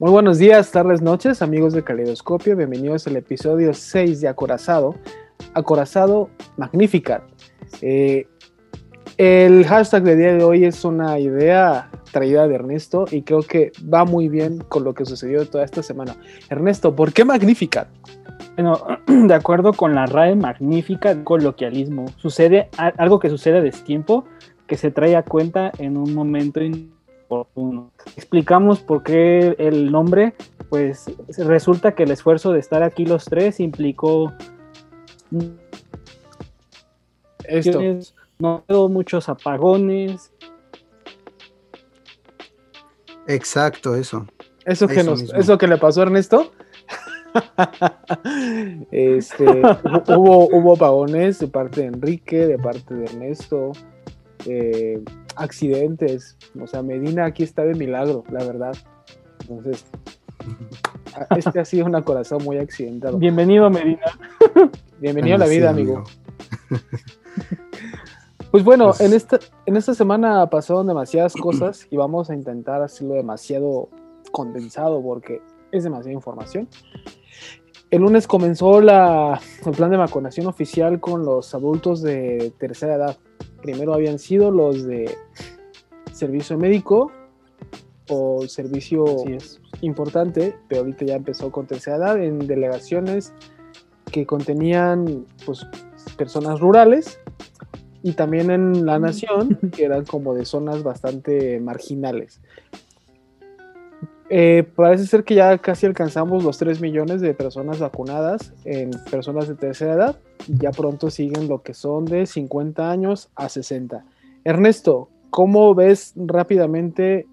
Muy buenos días, tardes, noches, amigos de Caleidoscopio. Bienvenidos al episodio 6 de Acorazado. Acorazado Magnificat. Eh, el hashtag de día de hoy es una idea traída de Ernesto y creo que va muy bien con lo que sucedió toda esta semana. Ernesto, ¿por qué Magnificat? Bueno, de acuerdo con la RAE Magnificat, coloquialismo, sucede algo que sucede a destiempo que se trae a cuenta en un momento Explicamos por qué el nombre, pues resulta que el esfuerzo de estar aquí los tres implicó Esto. no muchos apagones. Exacto, eso. Eso que, nos, eso que le pasó a Ernesto. este, hubo, hubo apagones de parte de Enrique, de parte de Ernesto, eh, accidentes. O sea, Medina aquí está de milagro, la verdad. Entonces, este ha sido un corazón muy accidentado. Bienvenido, Medina. Bienvenido a la vida, amigo. Pues bueno, en, esta, en esta semana pasaron demasiadas cosas y vamos a intentar hacerlo demasiado condensado porque es demasiada información. El lunes comenzó la, el plan de vacunación oficial con los adultos de tercera edad. Primero habían sido los de servicio médico o servicio importante, pero ahorita ya empezó con tercera edad en delegaciones que contenían pues, personas rurales y también en la nación, que eran como de zonas bastante marginales. Eh, parece ser que ya casi alcanzamos los 3 millones de personas vacunadas en personas de tercera edad. Ya pronto siguen lo que son de 50 años a 60. Ernesto, ¿cómo ves rápidamente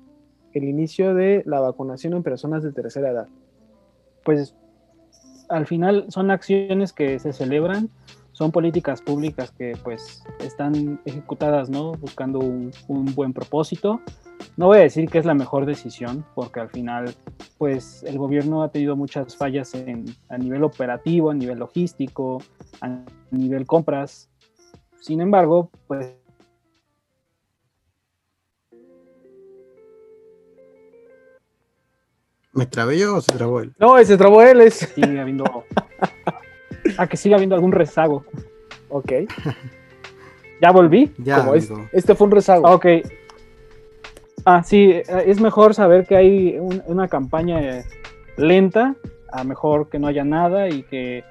el inicio de la vacunación en personas de tercera edad? Pues al final son acciones que se celebran, son políticas públicas que pues están ejecutadas, ¿no? Buscando un, un buen propósito no voy a decir que es la mejor decisión, porque al final, pues el gobierno ha tenido muchas fallas a nivel operativo, a nivel logístico, a nivel compras. Sin embargo, pues... ¿Me trabé yo o se trabó él? No, se trabó él. Es... Sigue habiendo... a que siga habiendo algún rezago. Ok. ¿Ya volví? Ya, este fue un rezago. Ok, Ah, sí, eh, es mejor saber que hay una campaña lenta, a mejor que no haya nada y que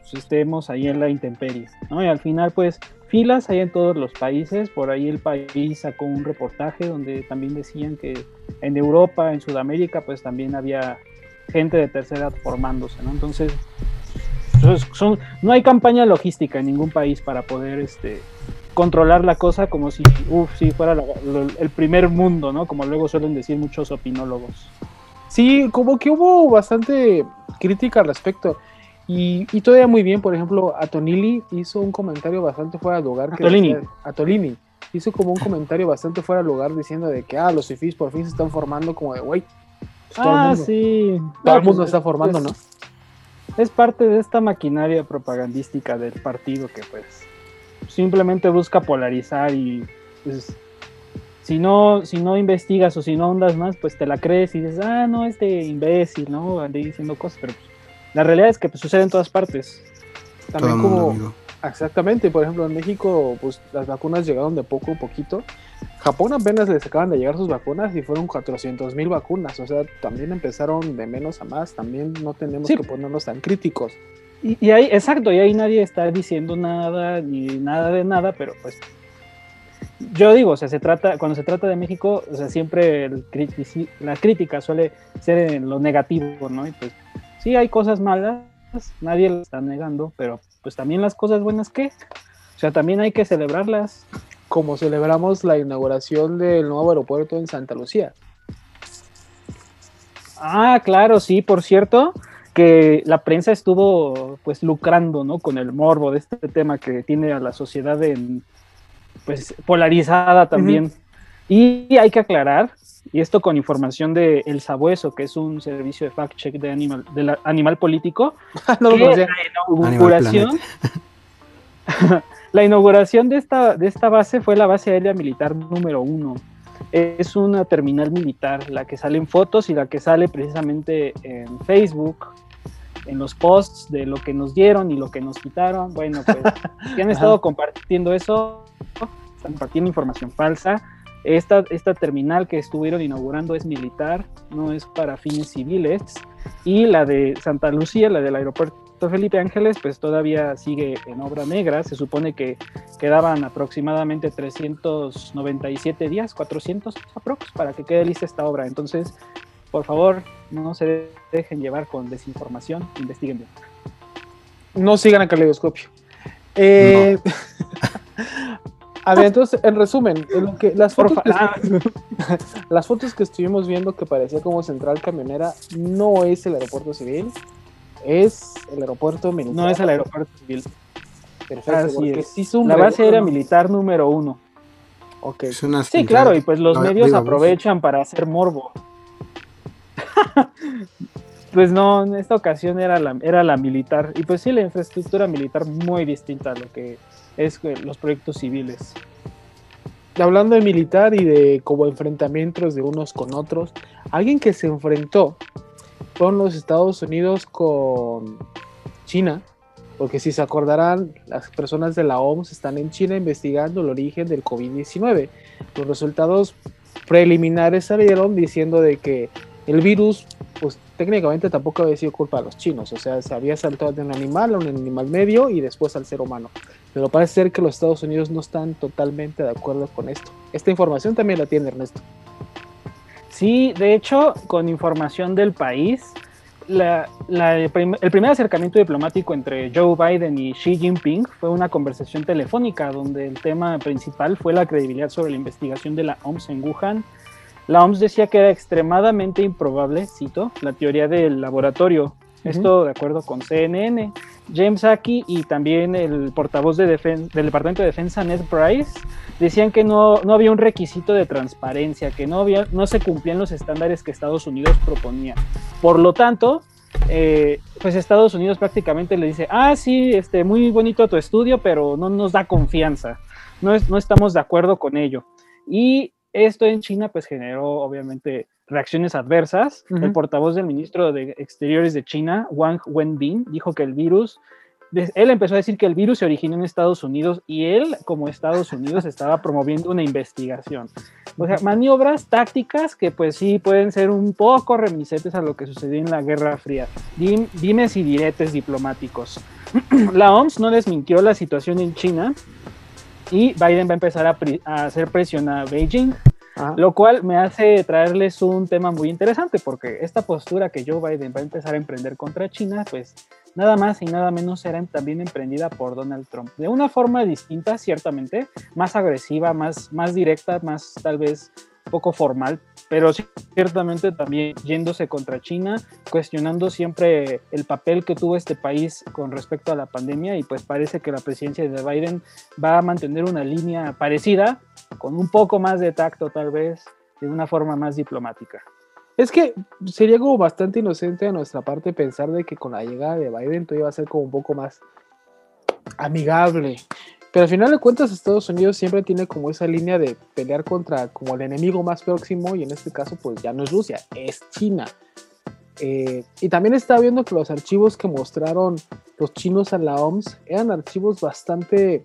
pues, estemos ahí en la intemperie, ¿no? Y al final, pues, filas hay en todos los países, por ahí el país sacó un reportaje donde también decían que en Europa, en Sudamérica, pues también había gente de tercera edad formándose, ¿no? Entonces, pues, son, no hay campaña logística en ningún país para poder este, controlar la cosa como si, uff, si fuera el primer mundo, ¿no? Como luego suelen decir muchos opinólogos. Sí, como que hubo bastante crítica al respecto. Y, y todavía muy bien, por ejemplo, Atonili hizo un comentario bastante fuera de lugar. Atolini. Atolini hizo como un comentario bastante fuera de lugar diciendo de que, ah, los FIFIs por fin se están formando como de, güey. Pues ah, sí. Todo el mundo está formando, ¿no? Es parte de esta maquinaria propagandística del partido que pues simplemente busca polarizar y pues, si no, si no investigas o si no ondas más, pues te la crees y dices, ah, no, este imbécil, ¿no? Andé diciendo cosas, pero pues, la realidad es que pues, sucede en todas partes. También como, exactamente, por ejemplo, en México, pues las vacunas llegaron de poco a poquito. Japón apenas les acaban de llegar sus vacunas y fueron 400 mil vacunas, o sea, también empezaron de menos a más, también no tenemos que ponernos tan críticos. Y, ahí, exacto, y ahí nadie está diciendo nada, ni nada de nada, pero pues yo digo, o sea, se trata, cuando se trata de México, o sea, siempre la crítica suele ser en lo negativo, ¿no? Y pues sí hay cosas malas, nadie las está negando, pero pues también las cosas buenas, ¿qué? O sea, también hay que celebrarlas. Como celebramos la inauguración del nuevo aeropuerto en Santa Lucía. Ah, claro, sí, por cierto, que la prensa estuvo pues lucrando ¿no? con el morbo de este tema que tiene a la sociedad en, pues polarizada también. Y hay que aclarar, y esto con información de El Sabueso, que es un servicio de fact-check de animal, de animal político, no que la inauguración, la inauguración de esta, de esta base fue la base aérea militar número uno. es una terminal militar, la que sale en fotos y la que sale precisamente en Facebook, en los posts de lo que nos dieron y lo que nos quitaron. Bueno, pues que han estado compartiendo eso, están compartiendo información falsa. Esta, esta terminal que estuvieron inaugurando es militar, no es para fines civiles. Y la de Santa Lucía, la del aeropuerto Felipe Ángeles, pues todavía sigue en obra negra. Se supone que quedaban aproximadamente 397 días, 400 aprox, para que quede lista esta obra. Entonces, por favor, no se dejen llevar con desinformación, investiguen bien. No sigan a Caleidoscopio. Eh, a ver, entonces, en resumen, lo que, las, fotos que, las fotos que estuvimos viendo que parecía como central camionera no es el aeropuerto civil, es el aeropuerto militar. No es el aeropuerto civil. Perfecto, la base aérea militar número uno. Okay. sí, claro, y pues los medios aprovechan para hacer morbo. pues no, en esta ocasión era la, era la militar. Y pues sí, la infraestructura militar muy distinta a lo que es los proyectos civiles. Hablando de militar y de como enfrentamientos de unos con otros, alguien que se enfrentó fueron los Estados Unidos con China, porque si se acordarán, las personas de la OMS están en China investigando el origen del COVID-19. Los resultados preliminares salieron diciendo de que el virus, pues técnicamente tampoco había sido culpa de los chinos, o sea, se había saltado de un animal a un animal medio y después al ser humano. Pero parece ser que los Estados Unidos no están totalmente de acuerdo con esto. Esta información también la tiene Ernesto. Sí, de hecho, con información del país, el, primer acercamiento diplomático entre Joe Biden y Xi Jinping fue una conversación telefónica donde el tema principal fue la credibilidad sobre la investigación de la OMS en Wuhan la OMS decía que era extremadamente improbable, cito, la teoría del laboratorio. Esto de acuerdo con CNN. James Aki y también el portavoz de del Departamento de Defensa, Ned Price, decían que no, no había un requisito de transparencia, que no, había, no se cumplían los estándares que Estados Unidos proponía. Por lo tanto, eh, pues Estados Unidos prácticamente le dice, ah, sí, este, muy bonito tu estudio, pero no nos da confianza, no, es, no estamos de acuerdo con ello. Y esto en China pues generó obviamente reacciones adversas. El portavoz del ministro de Exteriores de China, Wang Wenbin, dijo que el virus, él empezó a decir que el virus se originó en Estados Unidos y él, como Estados Unidos, estaba promoviendo una investigación. O sea, maniobras tácticas que pues sí pueden ser un poco reminiscentes a lo que sucedió en la Guerra Fría. dimes y diretes diplomáticos. la OMS no desmintió la situación en China, y Biden va a empezar a, hacer presión a Beijing, lo cual me hace traerles un tema muy interesante, porque esta postura que Joe Biden va a empezar a emprender contra China, pues nada más y nada menos será también emprendida por Donald Trump. De una forma distinta, ciertamente, más agresiva, más, más directa, más tal vez poco formal, pero ciertamente también yéndose contra China, cuestionando siempre el papel que tuvo este país con respecto a la pandemia y pues parece que la presidencia de Biden va a mantener una línea parecida, con un poco más de tacto tal vez, de una forma más diplomática. Es que sería como bastante inocente de nuestra parte pensar de que con la llegada de Biden todo iba a ser como un poco más amigable. Pero al final de cuentas Estados Unidos siempre tiene como esa línea de pelear contra como el enemigo más próximo y en este caso pues ya no es Rusia, es China. Eh, y también estaba viendo que los archivos que mostraron los chinos a la OMS eran archivos bastante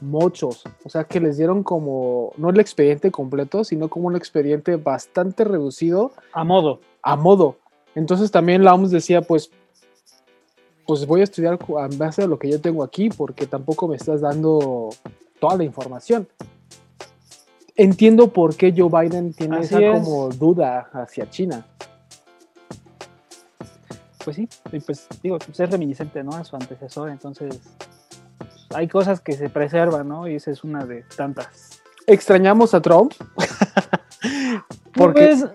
mochos, o sea que les dieron como, no el expediente completo, sino como un expediente bastante reducido. A modo. A modo. Entonces también la OMS decía, pues pues voy a estudiar en base a lo que yo tengo aquí porque tampoco me estás dando toda la información. Entiendo por qué Joe Biden tiene esa como duda hacia China. Pues sí, pues digo, pues es reminiscente, ¿no? A su antecesor, entonces hay cosas que se preservan, ¿no? Y esa es una de tantas. ¿Extrañamos a Trump? porque pues,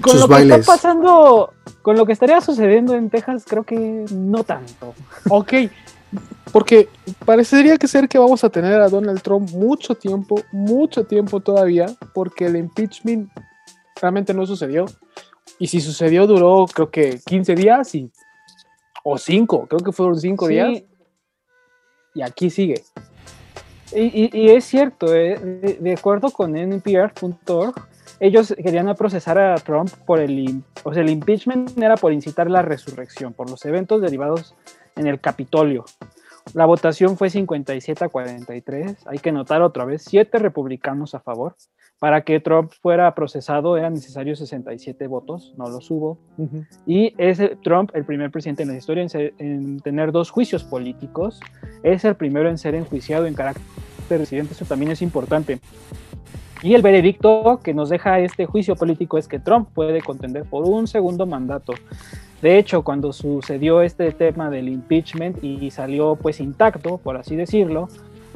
con lo que está pasando con lo que estaría sucediendo en Texas, creo que no tanto. Ok, porque parecería que ser que vamos a tener a Donald Trump mucho tiempo, mucho tiempo todavía, porque el impeachment realmente no sucedió. Y si sucedió, duró creo que 15 días y, o 5, creo que fueron 5 días. Y aquí sigue. Y, es cierto, eh, de, acuerdo con NPR.org, ellos querían procesar a Trump por el, o sea, el impeachment era por incitar la resurrección, por los eventos derivados en el Capitolio. La votación fue 57 a 43. Hay que notar otra vez, siete republicanos a favor. Para que Trump fuera procesado eran necesarios 67 votos, no los hubo. Y es Trump el primer presidente en la historia en, tener dos juicios políticos. Es el primero en ser enjuiciado en carácter de residente, eso también es importante. Y el veredicto que nos deja este juicio político es que Trump puede contender por un segundo mandato. De hecho, cuando sucedió este tema del impeachment y salió pues intacto, por así decirlo,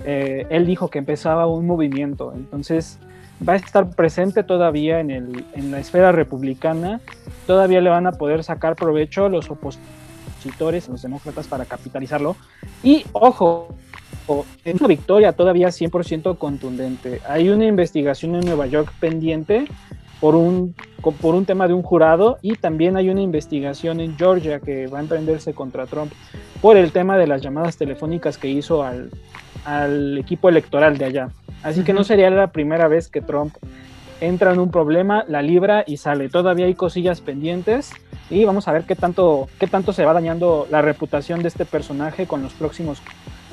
eh, él dijo que empezaba un movimiento. Entonces va a estar presente todavía en, el, en la esfera republicana. Todavía le van a poder sacar provecho los opositores, los demócratas, para capitalizarlo. Y ojo, es una victoria todavía 100% contundente. Hay una investigación en Nueva York pendiente por un, por un tema de un jurado y también hay una investigación en Georgia que va a emprenderse contra Trump por el tema de las llamadas telefónicas que hizo al, al equipo electoral de allá. Así que no sería la primera vez que Trump entra en un problema, la libra y sale. Todavía hay cosillas pendientes y vamos a ver qué tanto, qué tanto se va dañando la reputación de este personaje con los próximos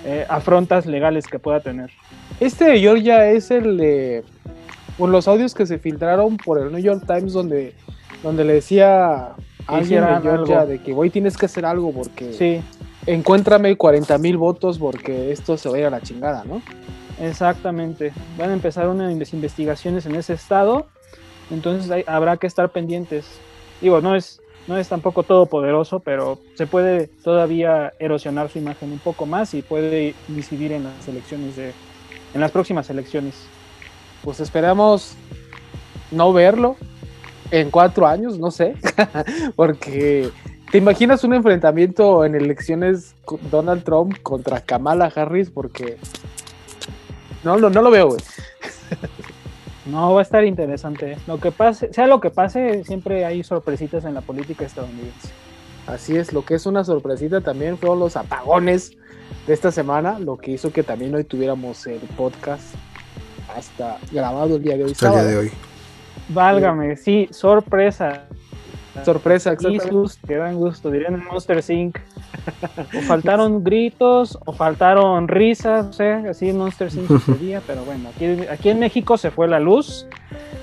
eh, afrontas legales que pueda tener. Este de Georgia es el de por los audios que se filtraron por el New York Times donde, donde le decía a alguien de Georgia de que hoy tienes que hacer algo porque sí. encuéntrame 40 mil votos porque esto se va a ir a la chingada, ¿no? Exactamente. Van a empezar unas investigaciones en ese estado, entonces habrá que estar pendientes. Digo, no es, no es tampoco todopoderoso, pero se puede todavía erosionar su imagen un poco más y puede incidir en las elecciones de, en las próximas elecciones pues esperamos no verlo en cuatro años, no sé, porque te imaginas un enfrentamiento en elecciones Donald Trump contra Kamala Harris, porque no, no, no lo veo, güey. No, va a estar interesante. Lo que pase, sea lo que pase, siempre hay sorpresitas en la política estadounidense. Así es, lo que es una sorpresita también fueron los apagones de esta semana, lo que hizo que también hoy tuviéramos el podcast hasta grabado el día de hoy. el día de hoy. Válgame, sí, sorpresa. Sorpresa, exactamente. que dan gusto, dirían en Monster Inc. o faltaron gritos, o faltaron risas, no sé, así en Monster Inc. sería, pero bueno, aquí, aquí en México se fue la luz.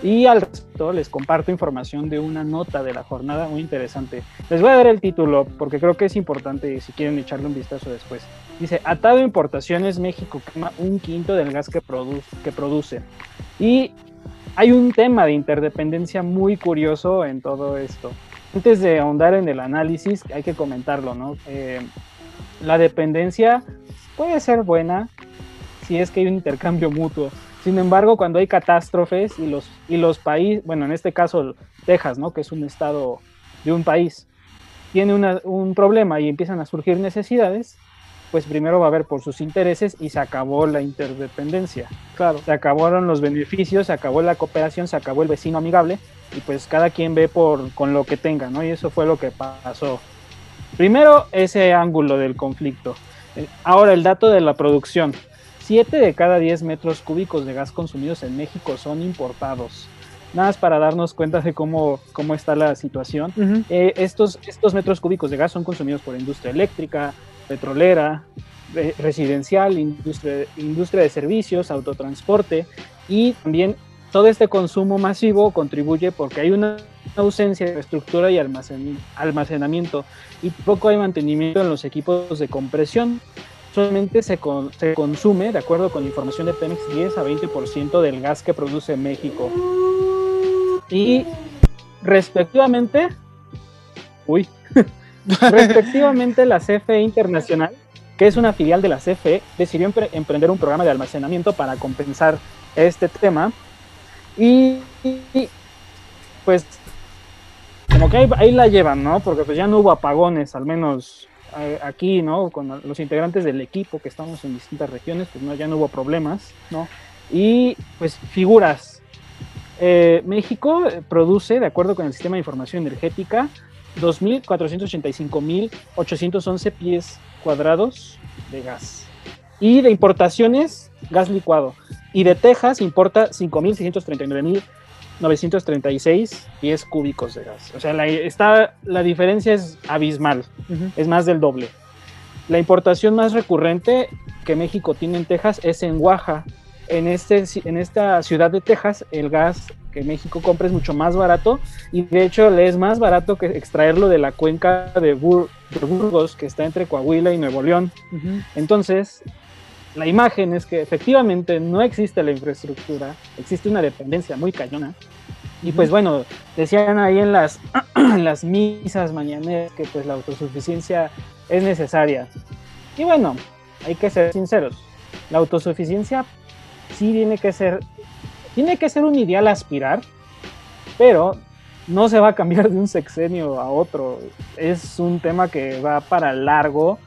Y al resto les comparto información de una nota de la jornada muy interesante. Les voy a dar el título porque creo que es importante si quieren echarle un vistazo después. Dice, atado importaciones, México quema un quinto del gas que, que produce. Y hay un tema de interdependencia muy curioso en todo esto. Antes de ahondar en el análisis, hay que comentarlo, ¿no? Eh, la dependencia puede ser buena si es que hay un intercambio mutuo. Sin embargo, cuando hay catástrofes y los, y los países, bueno, en este caso Texas, ¿no? que es un estado de un país, tiene un problema y empiezan a surgir necesidades, pues primero va a haber por sus intereses y se acabó la interdependencia. Claro, se acabaron los beneficios, se acabó la cooperación, se acabó el vecino amigable y pues cada quien ve por con lo que tenga, ¿no? Y eso fue lo que pasó. Primero ese ángulo del conflicto. Eh, ahora el dato de la producción. 7 de cada 10 metros cúbicos de gas consumidos en México son importados. Nada más para darnos cuenta de cómo, cómo está la situación. Eh, estos, estos metros cúbicos de gas son consumidos por industria eléctrica, petrolera, residencial, industria, industria de servicios, autotransporte y también todo este consumo masivo contribuye porque hay una ausencia de estructura y almacenamiento y poco hay mantenimiento en los equipos de compresión solamente se, se, consume, de acuerdo con información de Pemex, 10 a 20% del gas que produce México. Y respectivamente, uy, respectivamente la CFE Internacional, que es una filial de la CFE, decidió emprender un programa de almacenamiento para compensar este tema. Y, pues como que ahí, ahí, la llevan, ¿no? Porque pues ya no hubo apagones, al menos aquí, ¿no? Con los integrantes del equipo que estamos en distintas regiones, pues no, ya no hubo problemas, ¿no? Y pues figuras. Eh, México eh, produce, de acuerdo con el Sistema de Información Energética, 2.485.811 pies cuadrados de gas. Y de importaciones, gas licuado. Y de Texas importa 5.639.936 pies cúbicos de gas. O sea, la, está, la diferencia es abismal, es más del doble. La importación más recurrente que México tiene en Texas es en Oaxaca. En, este, en esta ciudad de Texas, el gas que México compra es mucho más barato y de hecho le es más barato que extraerlo de la cuenca de, Burgos, que está entre Coahuila y Nuevo León. Entonces, la imagen es que efectivamente no existe la infraestructura, existe una dependencia muy cañona. Y pues bueno, decían ahí en las, en las misas mañaneras que pues la autosuficiencia es necesaria. Y bueno, hay que ser sinceros, la autosuficiencia sí tiene que ser, tiene que ser un ideal aspirar, pero no se va a cambiar de un sexenio a otro. Es un tema que va para largo.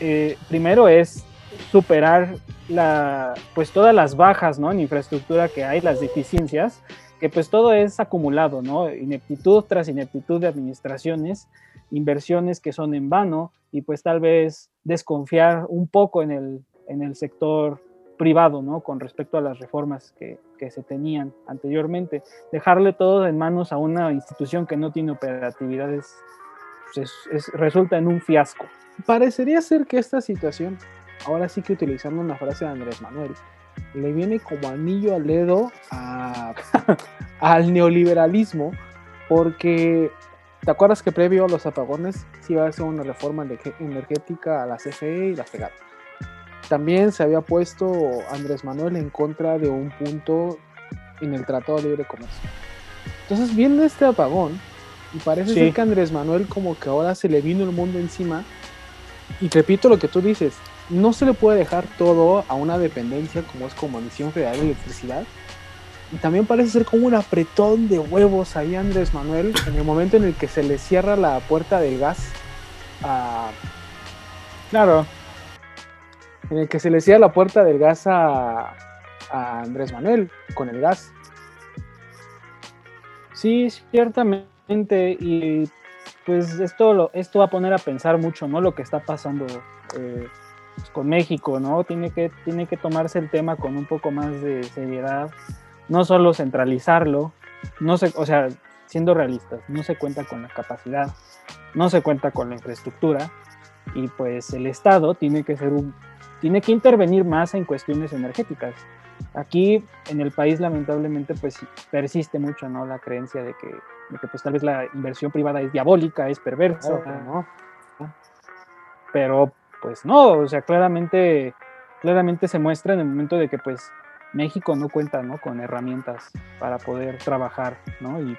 Eh, primero es superar la, pues todas las bajas ¿no? en infraestructura que hay, las deficiencias, que pues todo es acumulado, ¿no? Ineptitud tras ineptitud de administraciones, inversiones que son en vano y pues tal vez desconfiar un poco en el, en el sector privado, ¿no? Con respecto a las reformas que, se tenían anteriormente. Dejarle todo en manos a una institución que no tiene operatividades pues, resulta en un fiasco. Parecería ser que esta situación, ahora sí que utilizando una frase de Andrés Manuel, le viene como anillo al dedo al neoliberalismo, porque ¿te acuerdas que previo a los apagones se iba a hacer una reforma energética a la CFE y la FEGAT? También se había puesto Andrés Manuel en contra de un punto en el Tratado de Libre Comercio. Entonces viene este apagón y parece ser que Andrés Manuel como que ahora se le vino el mundo encima. Y repito lo que tú dices, no se le puede dejar todo a una dependencia como es Comisión Federal de Electricidad. Y también parece ser como un apretón de huevos ahí Andrés Manuel en el momento en el que se le cierra la puerta del gas a... Claro, en el que se le cierra la puerta del gas a, Andrés Manuel con el gas. Sí, ciertamente, y pues esto, esto va a poner a pensar mucho, ¿no? Lo que está pasando eh, pues, con México, ¿no? Tiene que, tiene que tomarse el tema con un poco más de seriedad, no solo centralizarlo, no se, o sea, siendo realistas, no se cuenta con la capacidad, no se cuenta con la infraestructura, y pues el Estado tiene que ser un tiene que intervenir más en cuestiones energéticas. Aquí en el país lamentablemente pues persiste mucho ¿no? la creencia de que, pues tal vez la inversión privada es diabólica, es perversa, ¿no? Pero pues no, o sea, claramente, claramente se muestra en el momento de que pues México no cuenta ¿no? con herramientas para poder trabajar, ¿no? Y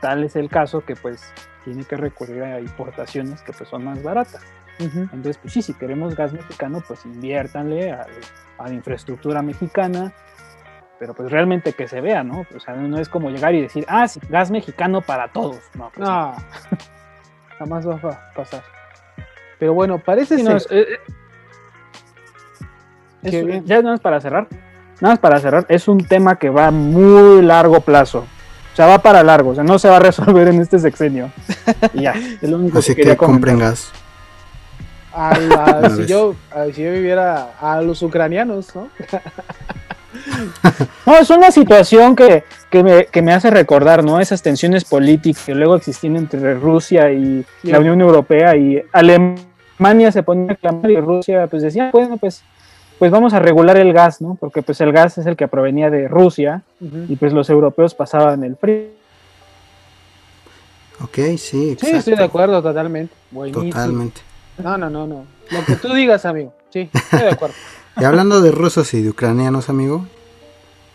tal es el caso que pues tiene que recurrir a importaciones que pues son más baratas. Entonces, pues sí, si queremos gas mexicano, pues inviértanle a, la infraestructura mexicana, pero pues realmente que se vea, ¿no? O sea, no es como llegar y decir, ah, sí, gas mexicano para todos. No, pues jamás va a pasar. Pero bueno, parece ser... Eh, eh, ya nada más para cerrar, nada más para cerrar, es un tema que va a muy largo plazo. O sea, va para largo, o sea, no se va a resolver en este sexenio. Y ya, es lo único Así que, compren gas. A si, yo, si yo viviera a los ucranianos, ¿no? no, es una situación que, me, hace recordar, ¿no? Esas tensiones políticas que luego existían entre Rusia y la Unión Europea y Alemania se ponía a clamar y Rusia pues decía, bueno, pues, pues vamos a regular el gas, ¿no? Porque pues el gas es el que provenía de Rusia y pues los europeos pasaban el frío. Ok, sí, Sí, estoy de acuerdo totalmente. Totalmente. No, no, no, no. Lo que tú digas, amigo. Sí, estoy de acuerdo. y hablando de rusos y de ucranianos, amigo.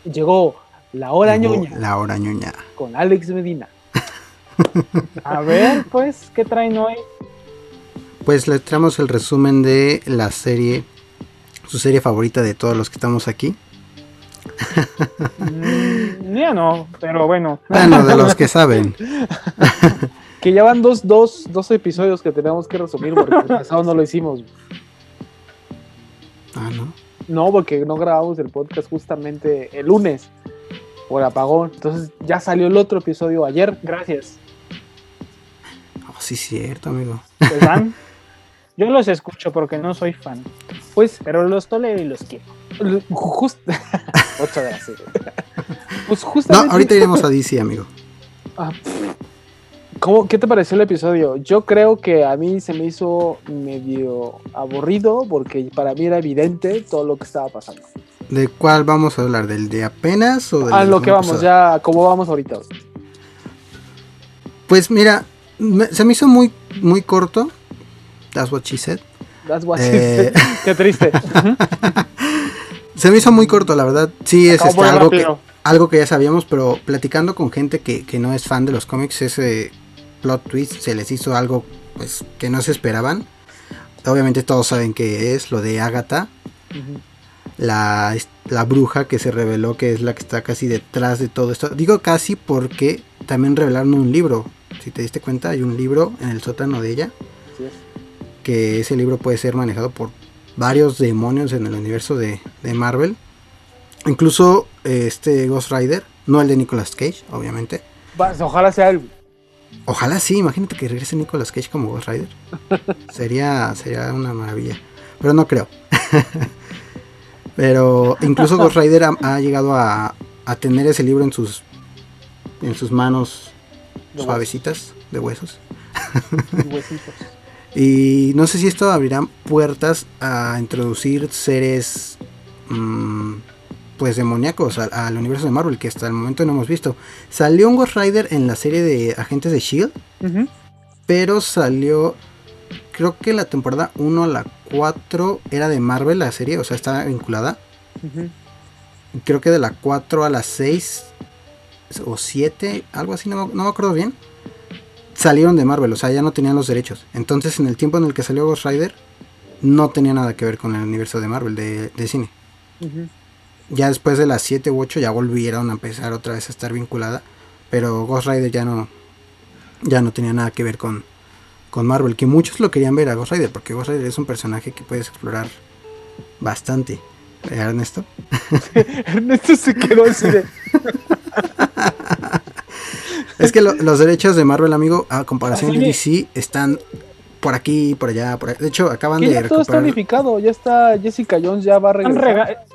Llegó la hora ñoña. La hora ñoña. Con Alex Medina. A ver, pues, ¿qué traen hoy? Pues le traemos el resumen de la serie, su serie favorita de todos los que estamos aquí. Mm, ya no, pero bueno. Bueno, de los que saben. que ya van dos, dos, dos episodios que tenemos que resumir porque el pasado no lo hicimos. Ah, ¿no? No, porque no grabamos el podcast justamente el lunes por apagón. Entonces ya salió el otro episodio ayer. Gracias. Oh, sí, cierto, amigo. ¿Pues van? Yo los escucho porque no soy fan. Pues, Pero los tolero y los quiero. la serie. Pues No, justamente. ahorita iremos a DC, amigo. Ah, ¿Cómo, ¿Qué te pareció el episodio? Yo creo que a mí se me hizo medio aburrido porque para mí era evidente todo lo que estaba pasando. ¿De cuál vamos a hablar? ¿Del de apenas o del A lo que vamos, ya, como vamos ahorita. Pues mira, me- se me hizo muy, muy corto. That's what she said. That's what Eh. Qué triste. Se me hizo muy corto, la verdad. Sí, es este, algo, que, algo que ya sabíamos, pero platicando con gente que, que no es fan de los cómics, ese plot twist se les hizo algo pues que no se esperaban. Obviamente todos saben que es lo de Agatha, la, la bruja que se reveló que es la que está casi detrás de todo esto. Digo casi porque también revelaron un libro. Si te diste cuenta, hay un libro en el sótano de ella. Así es. Que ese libro puede ser manejado por varios demonios en el universo de, de Marvel. Incluso este Ghost Rider, no el de Nicolas Cage, obviamente. Ojalá sea el. Ojalá sí, imagínate que regrese Nicolas Cage como Ghost Rider. sería, sería una maravilla. Pero no creo. Pero incluso Ghost Rider ha, ha llegado a, a tener ese libro en sus en sus manos De suavecitas de huesos. huesitos. Y no sé si esto abrirá puertas a introducir seres mm, pues demoníacos al, al universo de Marvel que hasta el momento no hemos visto. Salió un Ghost Rider en la serie de Agentes de Shield, pero salió creo que la temporada 1 a la 4 era de Marvel la serie, o sea, estaba vinculada. Creo que de la 4 a la 6 o 7, algo así, no, me- no me acuerdo bien. Salieron de Marvel, o sea, ya no tenían los derechos. Entonces, en el tiempo en el que salió Ghost Rider, no tenía nada que ver con el universo de Marvel, de, de cine. Ujú. Ya después de las 7 u 8 ya volvieron a empezar otra vez a estar vinculada. Pero Ghost Rider ya no, ya no tenía nada que ver con, con Marvel. Que muchos lo querían ver a Ghost Rider, porque Ghost Rider es un personaje que puedes explorar bastante. ¿Eh, Ernesto? Ernesto se quedó así de. Es que lo- los derechos de Marvel, amigo, a comparación Así de DC, están por aquí, por allá, por allá. De hecho, acaban Que de ya todo está unificado. Ya está. Jessica Jones ya va a regresar.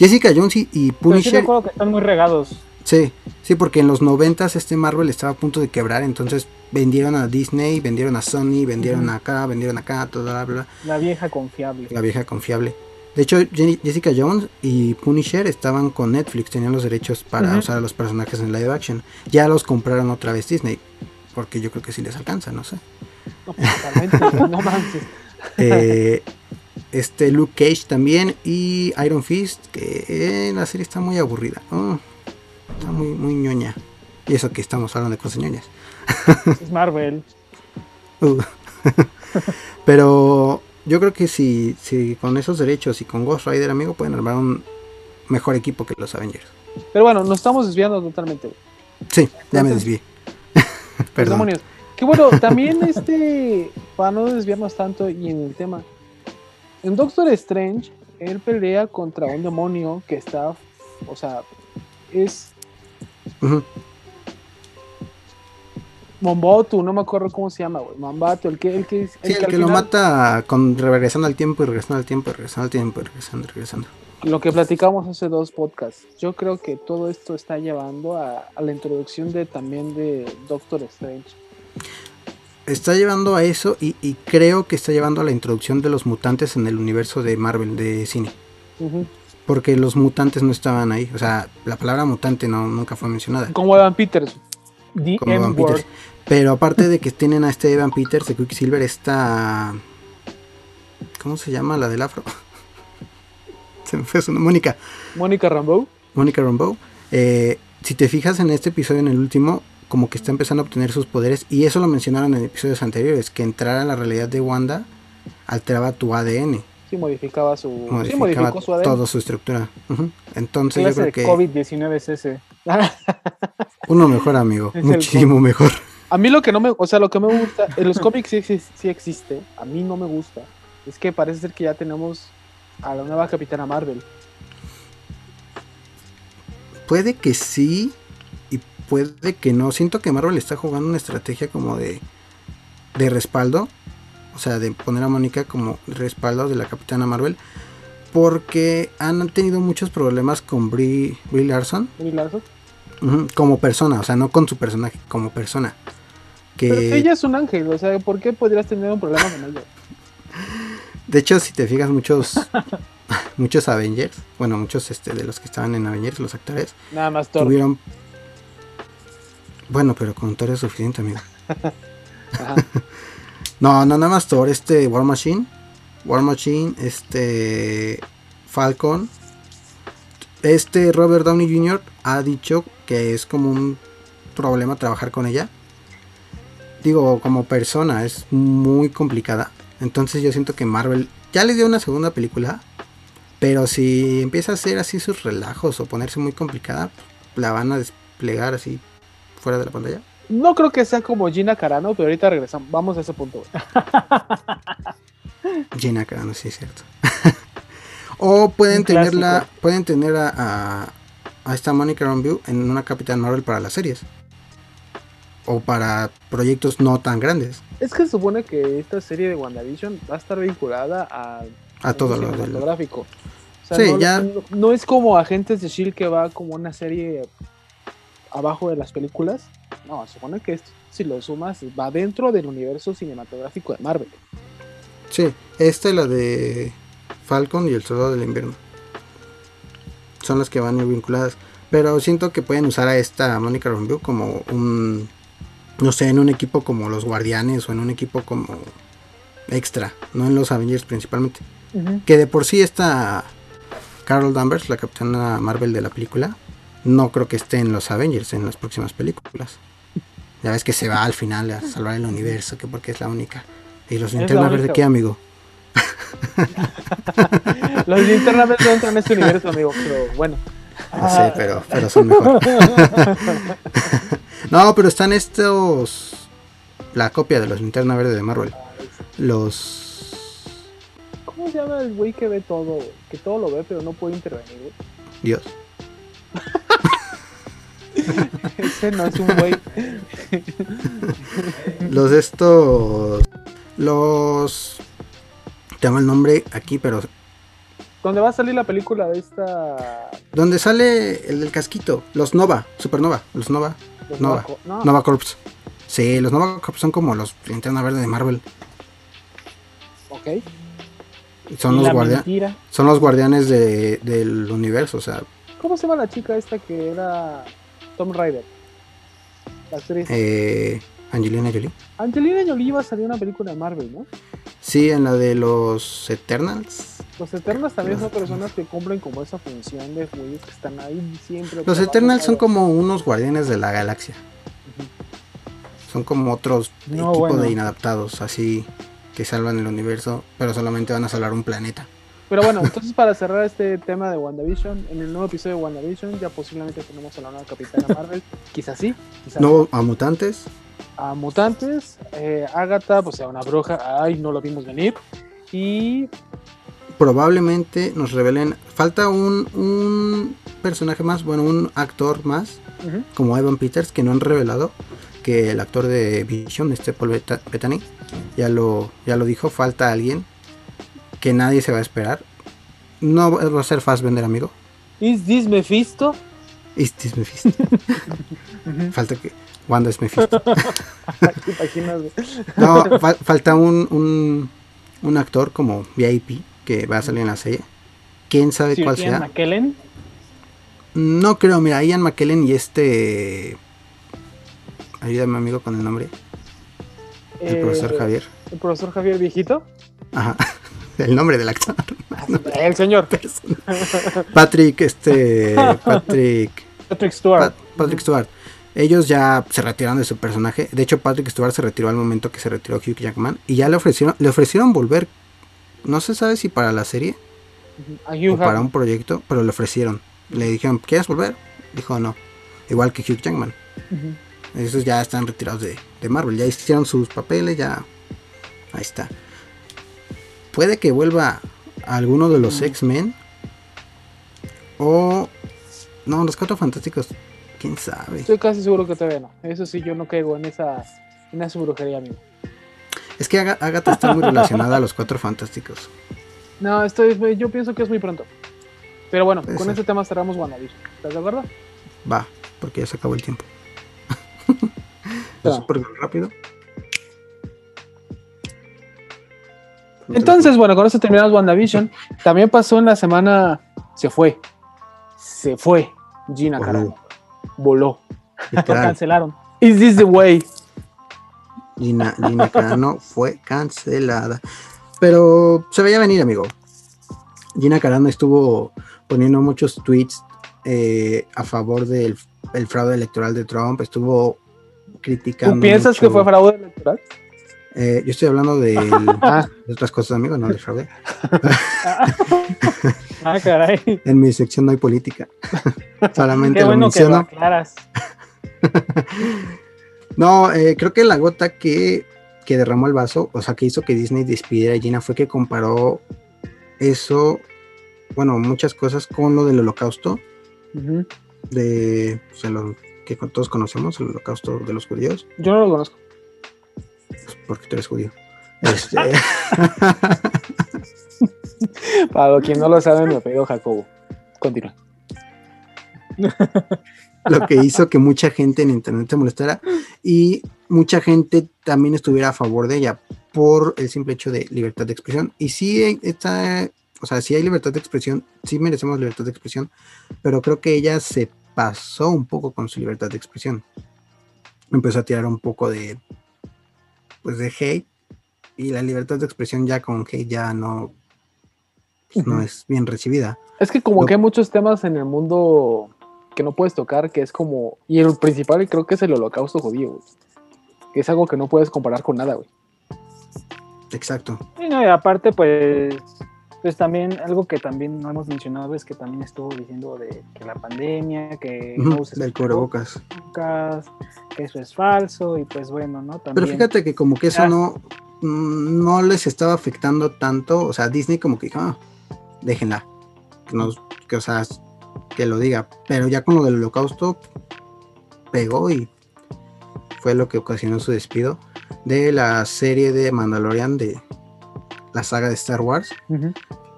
Jessica Jones y, y Pero sí Punisher. recuerdo que están muy regados. Sí, sí, porque en los noventas este Marvel estaba a punto de quebrar, entonces vendieron a Disney, vendieron a Sony, vendieron Ujú. acá, vendieron acá, toda la, bla, La vieja confiable. la vieja confiable. De hecho, Jessica Jones y Punisher estaban con Netflix, tenían los derechos para usar a los personajes en live action. Ya los compraron otra vez Disney, porque yo creo que sí les alcanza, no sé. No, totalmente, no manches. Eh, este Luke Cage también y Iron Fist, que eh, la serie está muy aburrida. Oh, está muy, muy ñoña. Y eso que estamos hablando de cosas ñoñas. Es Marvel. Uh. Pero yo creo que si, si con esos derechos y con Ghost Rider, amigo, pueden armar un mejor equipo que los Avengers. Pero bueno, nos estamos desviando totalmente. Sí, ya me desvié. Perdón. demonios. Que bueno, también este, para no desviarnos tanto y en el tema, en Doctor Strange, él pelea contra un demonio que está, o sea, es Ujú. Mombotu, no me acuerdo cómo se llama, güey. Mombatu, el que, el que, Sí, el al que lo mata con regresando al tiempo y regresando al tiempo y regresando al tiempo y regresando, regresando. Lo que platicamos hace dos podcasts. Yo creo que todo esto está llevando a, a la introducción de también de Doctor Strange. Está llevando a eso y, y creo que está llevando a la introducción de los mutantes en el universo de Marvel de cine. Porque los mutantes no estaban ahí. O sea, la palabra mutante no, nunca fue mencionada. Como Evan Peters. The Como Evan M-Word. Peters. Pero aparte de que tienen a este Evan Peters de Quicksilver, esta... ¿Cómo se llama la del afro? se me fue su nombre. Mónica. Mónica Rambeau. Mónica Rambeau. Eh, si te fijas en este episodio, en el último, como que está empezando a obtener sus poderes. Y eso lo mencionaron en episodios anteriores. Que entrar a la realidad de Wanda alteraba tu ADN. Sí, modificaba su. sí, Modificaba modificó su ADN. toda su estructura. Entonces yo creo de que COVID-19 es ese. uno mejor, amigo. Es el muchísimo mejor. A mí lo que no me, o sea, lo que me gusta, en los cómics sí, sí existe, a mí no me gusta, es que parece ser que ya tenemos a la nueva Capitana Marvel. Puede que sí puede que no. Siento que Marvel está jugando una estrategia como de, de respaldo. O sea, de poner a Mónica como respaldo de la Capitana Marvel. Porque han tenido muchos problemas con Brie, Brie Larson. Brie Larson. Como persona, o sea, no con su personaje, como persona. Que, Pero ella es un ángel, o sea, ¿por qué podrías tener un problema con ella? De hecho, si te fijas, muchos muchos Avengers, bueno, muchos este, de los que estaban en Avengers, los actores, Nada más tuvieron... Bueno, pero con Thor es suficiente, amigo. No, no, nada más Thor, este War Machine. War Machine, este Falcon. Este Robert Downey Jr. ha dicho que es como un problema trabajar con ella. Digo, como persona es muy complicada. Entonces yo siento que Marvel ya le dio una segunda película. Pero si empieza a hacer así sus relajos o ponerse muy complicada, la van a desplegar así fuera de la pantalla. No creo que sea como Gina Carano, pero ahorita regresamos. Vamos a ese punto. Gina Carano, sí es cierto. o pueden tenerla, pueden tener a, a, a esta Monica Rambeau en una Capitán Marvel para las series. O para proyectos no tan grandes. Es que se supone que esta serie de WandaVision va a estar vinculada a, A todo lo del... cinematográfico. O sea, Sí, no, ya- no- no es como Agentes de Shield que va como una serie abajo de las películas. No, se supone que esto, si lo sumas, va dentro del universo cinematográfico de Marvel. Sí, esta es la de Falcon y el Soldado del Invierno. Son las que van a ir vinculadas. Pero siento que pueden usar a esta Monica Rambeau como un... No sé, en un equipo como los Guardianes o en un equipo como extra. No en los Avengers principalmente. Que de por sí esta Carol Danvers, la capitana Marvel de la película, no creo que esté en los Avengers en las próximas películas. Ya ves que se va al final a salvar el universo, que porque es la única. Y los linterna verde, ¿qué amigo? Los internamente no entran en este universo, amigo, pero bueno. No sé, pero, pero son mejor. no, pero están estos. La copia de los linterna verde de Marvel. Los. ¿Cómo se llama el güey que ve todo? Que todo lo ve, pero no puede intervenir. güey? Dios. Ese no es un güey. Los estos. Los. Tengo el nombre aquí, pero. Donde va a salir la película de esta. Donde sale el del casquito. Los Nova. Supernova. Los Nova. los Nova. No, Nova Corps. Sí, los Nova Corps son como los linterna verde de Marvel. ok. Son los, la guardia- mentira. son los guardianes de- del universo. O sea, ¿Cómo se llama la chica esta que era Tom Rider? La actriz. eh, Angelina Jolie. Angelina Jolie iba a salir una película de Marvel, ¿no? Sí, en la de los Eternals. Los Eternals también son personas que cumplen como esa función de güeyes que están ahí siempre. Los Eternals son como unos guardianes de la galaxia. Son como otros No, equipo bueno. de inadaptados, así que salvan el universo, pero solamente van a salvar un planeta. Pero bueno, entonces para cerrar este tema de WandaVision, en el nuevo episodio de WandaVision ya posiblemente tenemos a la nueva Capitana Marvel. quizás sí, quizás No a mutantes. a mutantes, eh, Agatha, pues sea una bruja, ay, no lo vimos venir. Y Probablemente nos revelen. Falta un, un personaje más, bueno, un actor más, como Evan Peters, que no han revelado. Que el actor de Vision, este Paul Bettany, ya lo, ya lo dijo. Falta alguien que nadie se va a esperar. No va a ser Fassbender, amigo. ¿Is this Mephisto? Este es Mephisto. Falta que. Wanda es Mephisto. No, fal- falta un, un, un actor como VIP que va a salir en la serie. ¿Quién sabe Sir cuál Ian sea? McKellen. No creo, mira, Ian McKellen y este. Ayúdame, amigo, con el nombre. El Eh, profesor Javier. El profesor Javier Viejito. Ajá. El nombre del actor. El señor. Patrick, este. Patrick. Patrick Stewart. Pat- Patrick Stewart. Ellos ya se retiraron de su personaje. De hecho, Patrick Stewart se retiró al momento que se retiró Hugh Jackman. Y ya le ofrecieron, le ofrecieron volver. No se sabe si para la serie Hugh o para un proyecto, pero le ofrecieron. Le dijeron, ¿quieres volver? Dijo no. Igual que Hugh Jackman. Ujú. Esos ya están retirados de, de Marvel. Ya hicieron sus papeles, ya. Ahí está. Puede que vuelva a alguno de los X-Men. O. No, los cuatro fantásticos. Quién sabe. Estoy casi seguro que todavía no. Eso sí, yo no caigo en esa, en esa brujería, amigo. Es que Aga- Agatha está muy relacionada a los cuatro fantásticos. No, estoy, yo pienso que es muy pronto. Pero bueno, Puede con ser. este tema cerramos WandaVision. ¿Estás de acuerdo? Va, porque ya se acabó el tiempo. Súper rápido. Entonces, bueno, con eso terminamos WandaVision. También pasó en la semana. Se fue. Se fue. Gina Voló. Carano. Voló. Lo cancelaron. Is this the way? Gina, Gina Carano fue cancelada. Pero se veía venir, amigo. Gina Carano estuvo poniendo muchos tweets eh, a favor del el fraude electoral de Trump. Estuvo criticando. ¿Tú piensas que fue fraude electoral? Eh, yo estoy hablando de, Ah. de otras cosas, amigo, no de fraude. Ah, caray. En mi sección no hay política. Solamente Qué lo bueno que lo menciono. aclaras. No, eh, creo que la gota que, que derramó el vaso, o sea, que hizo que Disney despidiera a Gina fue que comparó eso, bueno, muchas cosas con lo del holocausto, de, o sea, lo que todos conocemos, el holocausto de los judíos, Yo no lo conozco. Porque tú eres judío. Este, Para quien no lo sabe, me apellido Jacobo. Continúa. lo que hizo que mucha gente en internet se molestara y mucha gente también estuviera a favor de ella por el simple hecho de libertad de expresión. Y sí está, o sea, sí hay libertad de expresión, sí merecemos libertad de expresión, pero creo que ella se pasó un poco con su libertad de expresión. Empezó a tirar un poco de, pues de hate y la libertad de expresión ya con hate ya no, pues, no es bien recibida. Es que como Lo- que hay muchos temas en el mundo que no puedes tocar, que es como... Y el principal creo que es el holocausto judío, güey. Que es algo que no puedes comparar con nada, güey. Exacto. Y no, y aparte, pues, pues también algo que también no hemos mencionado es que también estuvo diciendo de que la pandemia, que no Ujú, uses del cubrebocas. cubrebocas, que eso es falso y pues bueno, ¿no? También. Pero fíjate que como que eso Ah. no, mm, no les estaba afectando tanto, o sea, Disney como que dijo, "Ah, déjenla, que, nos, que, o sea, que lo diga, pero ya con lo del holocausto pegó y fue lo que ocasionó su despido de la serie de Mandalorian de la saga de Star Wars,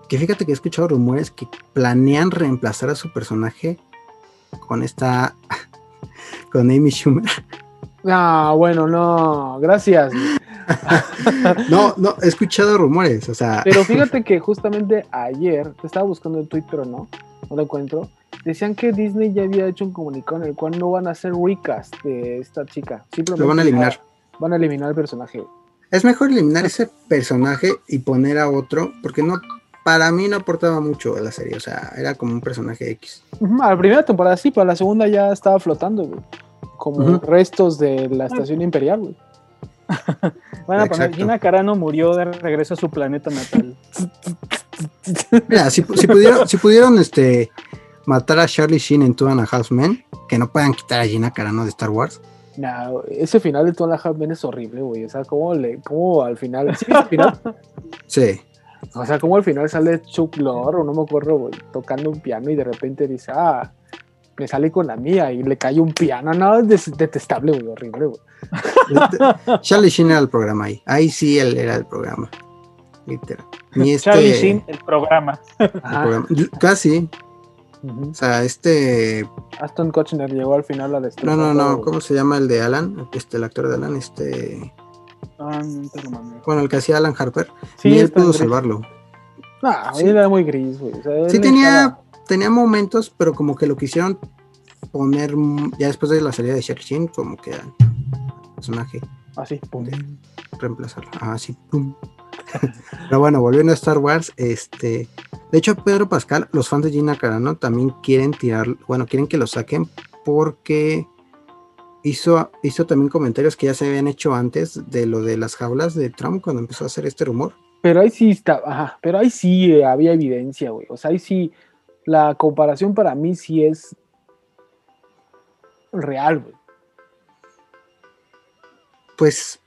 que fíjate que he escuchado rumores que planean reemplazar a su personaje con esta, con Amy Schumer. Ah, bueno, no, gracias. No, no, he escuchado rumores, o sea, Pero fíjate que justamente ayer, te estaba buscando en Twitter, pero no, no lo encuentro. Decían que Disney ya había hecho un comunicado en el cual no van a hacer recast de esta chica. Simplemente Lo van a eliminar. Van a eliminar el personaje. Es mejor eliminar ese personaje y poner a otro, porque no, para mí no aportaba mucho a la serie, o sea, era como un personaje X. Ujú, A la primera temporada sí, pero a la segunda ya estaba flotando, güey. Como restos de la estación imperial, güey. Van a poner Exacto. Gina Carano murió de regreso a su planeta natal. Mira, si, si pudieron, si pudieron este, matar a Charlie Sheen en Two and a Half Men, que no puedan quitar a Gina Carano de Star Wars. Nah, ese final de Toda la Half Men es horrible, güey. O sea, como le, cómo al final. Sí, al final. Sí, O sea, como al final sale Chuck Lorre, o no me acuerdo, güey, tocando un piano y de repente dice, ah, me salí con la mía y le cae un piano. No, es detestable, güey, horrible, güey. Charlie Sheen era el programa ahí. Ahí sí él era el programa. Literal. Ni este, Charlie Sheen, el programa. el Ajá. programa. Casi. O sea, este. Aston Kutcher llegó al final a No, destrozar no, no. güey. ¿Cómo se llama el de Alan? Este, el actor de Alan, este. Ah, no te lo mandé. Bueno, el que hacía Alan Harper. Sí, ni él pudo gris. salvarlo. Nah, Sí. era muy gris, güey. O sea, él Sí tenía, estaba- tenía momentos, pero como que lo quisieron poner ya después de la salida de Sheen, como que al personaje Así, pum. reemplazarlo. Ah, sí, pum. Pero bueno, volviendo a Star Wars, este, de hecho Pedro Pascal, los fans de Gina Carano también quieren tirar, bueno, quieren que lo saquen porque hizo, hizo también comentarios que ya se habían hecho antes de lo de las jaulas de Trump cuando empezó a hacer este rumor. Pero ahí sí está, ajá, pero ahí sí eh, había evidencia, güey. O sea, ahí sí, la comparación para mí sí es real, güey. Pues,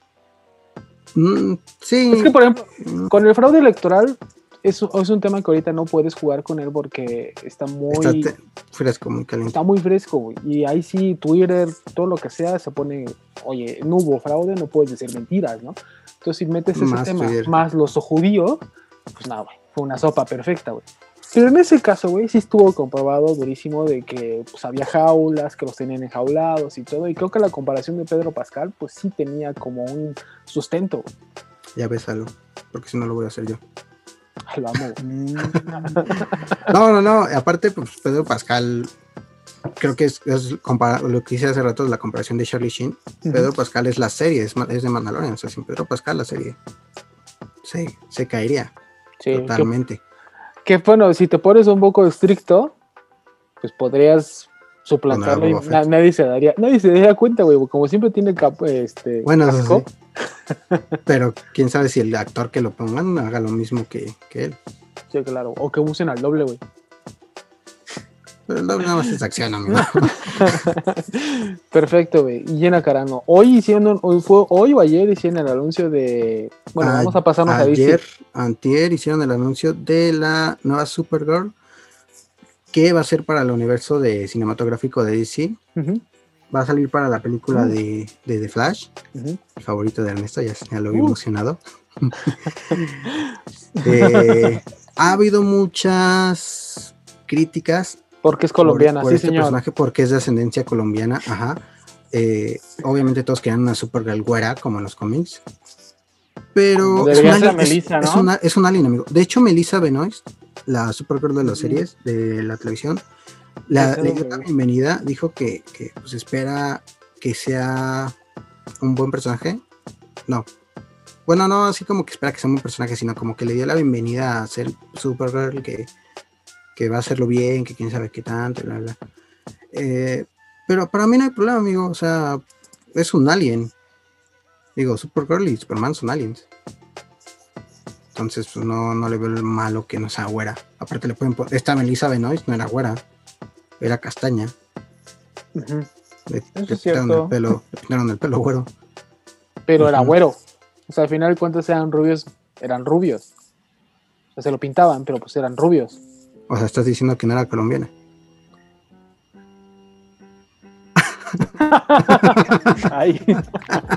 mm, sí. Es que, por ejemplo, mm, con el fraude electoral es, es un tema que ahorita no puedes jugar con él porque está muy, está está, fresco, muy caliente. muy fresco, güey. Y ahí sí, Twitter, todo lo que sea, se pone, oye, no hubo fraude, no puedes decir mentiras, ¿no? Entonces, si metes ese Más tema Twitter. más los judíos, pues nada, güey, fue una sopa perfecta, güey. Pero en ese caso, güey, sí estuvo comprobado durísimo de que pues, había jaulas, que los tenían enjaulados y todo. Y creo que la comparación de Pedro Pascal, pues sí tenía como un sustento. Ya ves algo, porque si no lo voy a hacer yo. Ay, Lo amo. No, no, no. Aparte, pues Pedro Pascal, creo que es, es lo que hice hace rato, la comparación de Charlie Sheen. Pedro Pascal es la serie, es, es de Mandalorian. O sea, sin Pedro Pascal, la serie. Sí, se caería Sí, totalmente. que, bueno, si te pones un poco estricto, pues podrías suplantarlo y na- nadie se daría, nadie se daría cuenta, güey, como siempre tiene cap, este, Bueno, eso casco, sí. Pero quién sabe si el actor que lo pongan haga lo mismo que, que él. sí, claro, o que usen al doble, güey. Pero el doble nada más es acción, amigo. Perfecto, güey. Y Llena Carano. Hoy hicieron, hoy fue, hoy o ayer hicieron el anuncio de. Bueno, A- vamos a pasarnos a Ayer, antier, hicieron el anuncio de la nueva Supergirl que va a ser para el universo de cinematográfico de DC. Va a salir para la película de, de The Flash, el favorito de Ernesto, ya, ya lo vi Uh. emocionado. Eh, ha habido muchas críticas Porque es por- colombiana, por sí, este señor. personaje porque es de ascendencia colombiana, ajá. Eh, obviamente todos querían una Supergirl güera como en los cómics. Pero es, Debería un ser alien, es- Melissa, es ¿no? una- es un alien, amigo. De hecho, Melissa Benoist, la Supergirl de las series, de la televisión, la, le dio la bienvenida, dijo que, que, pues, espera que sea un buen personaje. No. Bueno, no así como que espera que sea un buen personaje, sino como que le dio la bienvenida a ser Supergirl, que, que va a hacerlo bien, que quién sabe qué tanto, bla, bla. Eh, pero para mí no hay problema, amigo. O sea, es un alien. Digo, Supergirl y Superman son aliens. Entonces, pues no, no le veo el malo que no sea güera. Aparte, le pueden poner. Esta Melissa Benoist no era güera, era castaña. Le, Eso le pintaron el pelo, le pintaron el pelo güero. Pero era güero. O sea, al final cuentas eran rubios, eran rubios. O sea, se lo pintaban, pero pues eran rubios. O sea, estás diciendo que no era colombiana.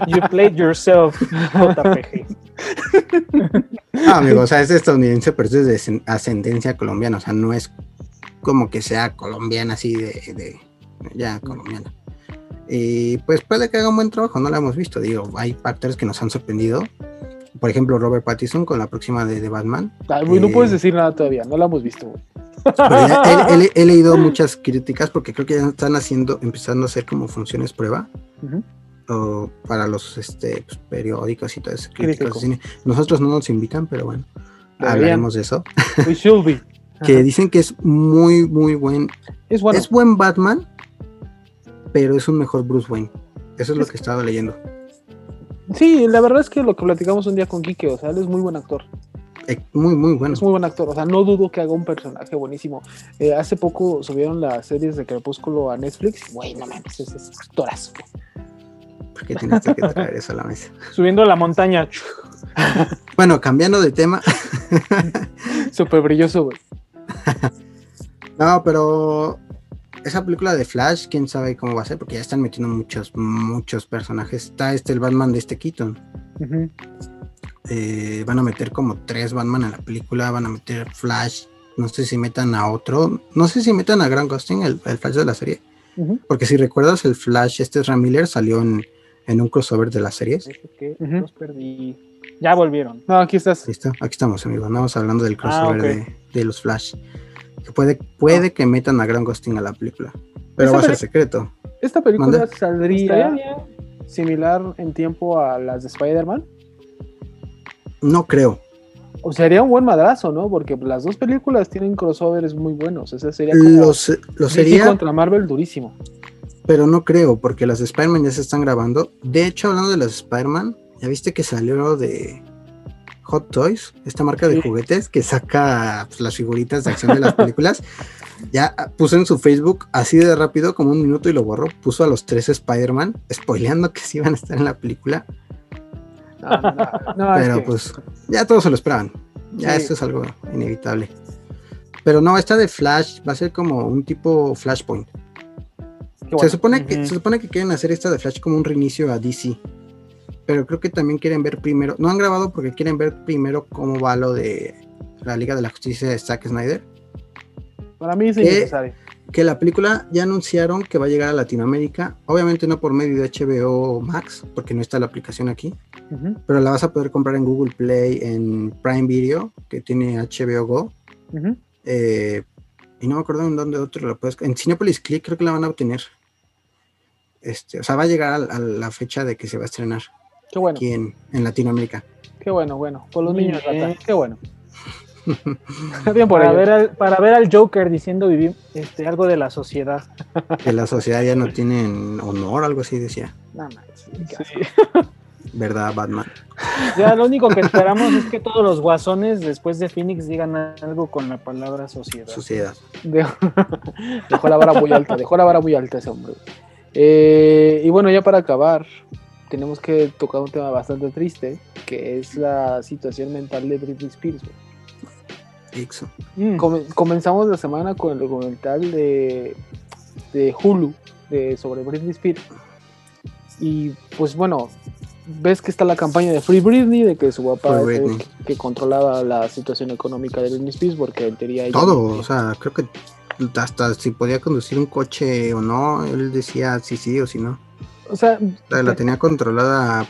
You played yourself, JPG. Ah, amigo, o sea, es estadounidense, pero es de ascen- ascendencia colombiana. O sea, no es como que sea colombiana así de, de- ya colombiana. Y pues puede que haga un buen trabajo, no lo hemos visto. Digo, hay actores que nos han sorprendido. Por ejemplo, Robert Pattinson con la próxima de, de Batman. Ay, no Eh. puedes decir nada todavía, no lo hemos visto, güey. Pero ya he, leído muchas críticas porque creo que ya están haciendo, empezando a hacer como funciones prueba o para los este, pues, periódicos y todo eso. críticos cine. Nosotros no nos invitan, pero bueno, Deberían. hablaremos de eso. We should be. Que dicen que es muy, muy buen. Es bueno. Es buen Batman, pero es un mejor Bruce Wayne. Eso es lo que he estado leyendo. Sí, la verdad es que lo que platicamos un día con Quique, o sea, él es muy buen actor. Eh, muy, muy bueno. Es muy buen actor, o sea, no dudo que haga un personaje buenísimo. Eh, hace poco subieron las series de Crepúsculo a Netflix. Güey, no mames, ese es actorazo. ¿Por qué tienes que traer eso a la mesa? Subiendo la montaña. Bueno, cambiando de tema. Súper brilloso, güey. No, pero esa película de Flash, quién sabe cómo va a ser, porque ya están metiendo muchos, muchos personajes. Está este el Batman de este Keaton. Eh, van a meter como tres Batman en la película, van a meter Flash. No sé si metan a otro. No sé si metan a Grant Gustin, el, el Flash de la serie. Porque si recuerdas, el Flash, este Ram Miller, salió en, en un crossover de las series. Los perdí. Ya volvieron. No, aquí estás. ¿Listo? Aquí estamos, amigos. Andamos hablando del crossover ok. de, de los Flash. Puede, puede que metan a Grant Gustin a la película. Pero va a ser secreto. Esta película saldría similar en tiempo a las de Spider-Man. No creo. O sería un buen madrazo, ¿no? Porque las dos películas tienen crossovers muy buenos. Ese sería como Lo, se- lo DC sería, contra Marvel durísimo. pero no creo, porque las de Spider-Man ya se están grabando. De hecho, hablando de las de Spider-Man, ¿ya viste que salió de Hot Toys? Esta marca de juguetes que saca pues, las figuritas de acción de las películas. ya puso en su Facebook, así de rápido, como un minuto y lo borró, puso a los tres Spider-Man, spoileando que sí iban a estar en la película. No, no, no, no, es pero que- pues ya todos se lo esperaban. Ya Sí. esto es algo inevitable. Pero no, esta de Flash va a ser como un tipo Flashpoint. Se supone que se supone que quieren hacer esta de Flash como un reinicio a DC. Pero creo que también quieren ver primero, no han grabado porque quieren ver primero cómo va lo de la Liga de la Justicia de Zack Snyder. Para mí es innecesario. Que la película ya anunciaron que va a llegar a Latinoamérica. Obviamente no por medio de HBO Max, porque no está la aplicación aquí. Pero la vas a poder comprar en Google Play, en Prime Video, que tiene HBO Go. eh, y no me acuerdo en dónde otro la puedes. En Cinepolis Click creo que la van a obtener. Este, o sea, va a llegar a, a la fecha de que se va a estrenar Qué bueno, aquí en, en Latinoamérica. qué bueno, bueno. Por los niños. Rata, qué bueno. Bien por Para ellos. ver, al, para ver al Joker diciendo vivir este, algo de la sociedad. Que la sociedad ya no tiene honor, algo así decía. Qué asco. Sí. ¿Verdad, Batman? Ya lo único que esperamos es que todos los guasones después de Phoenix digan algo con la palabra sociedad. Sociedad. Dejó, dejó la vara muy alta, dejó la vara muy alta ese hombre. Eh, y bueno, ya para acabar, tenemos que tocar un tema bastante triste, que es la situación mental de Britney Spears. Mm. Come- comenzamos la semana con el documental de, de Hulu de, sobre Britney Spears. Y pues bueno, ves que está la campaña de Free Britney, de que su papá es el que controlaba la situación económica de Britney Spears, porque en teoría ella- Todo, o sea, creo que hasta si podía conducir un coche o no, él decía si sí o si no. O sea, la tenía controlada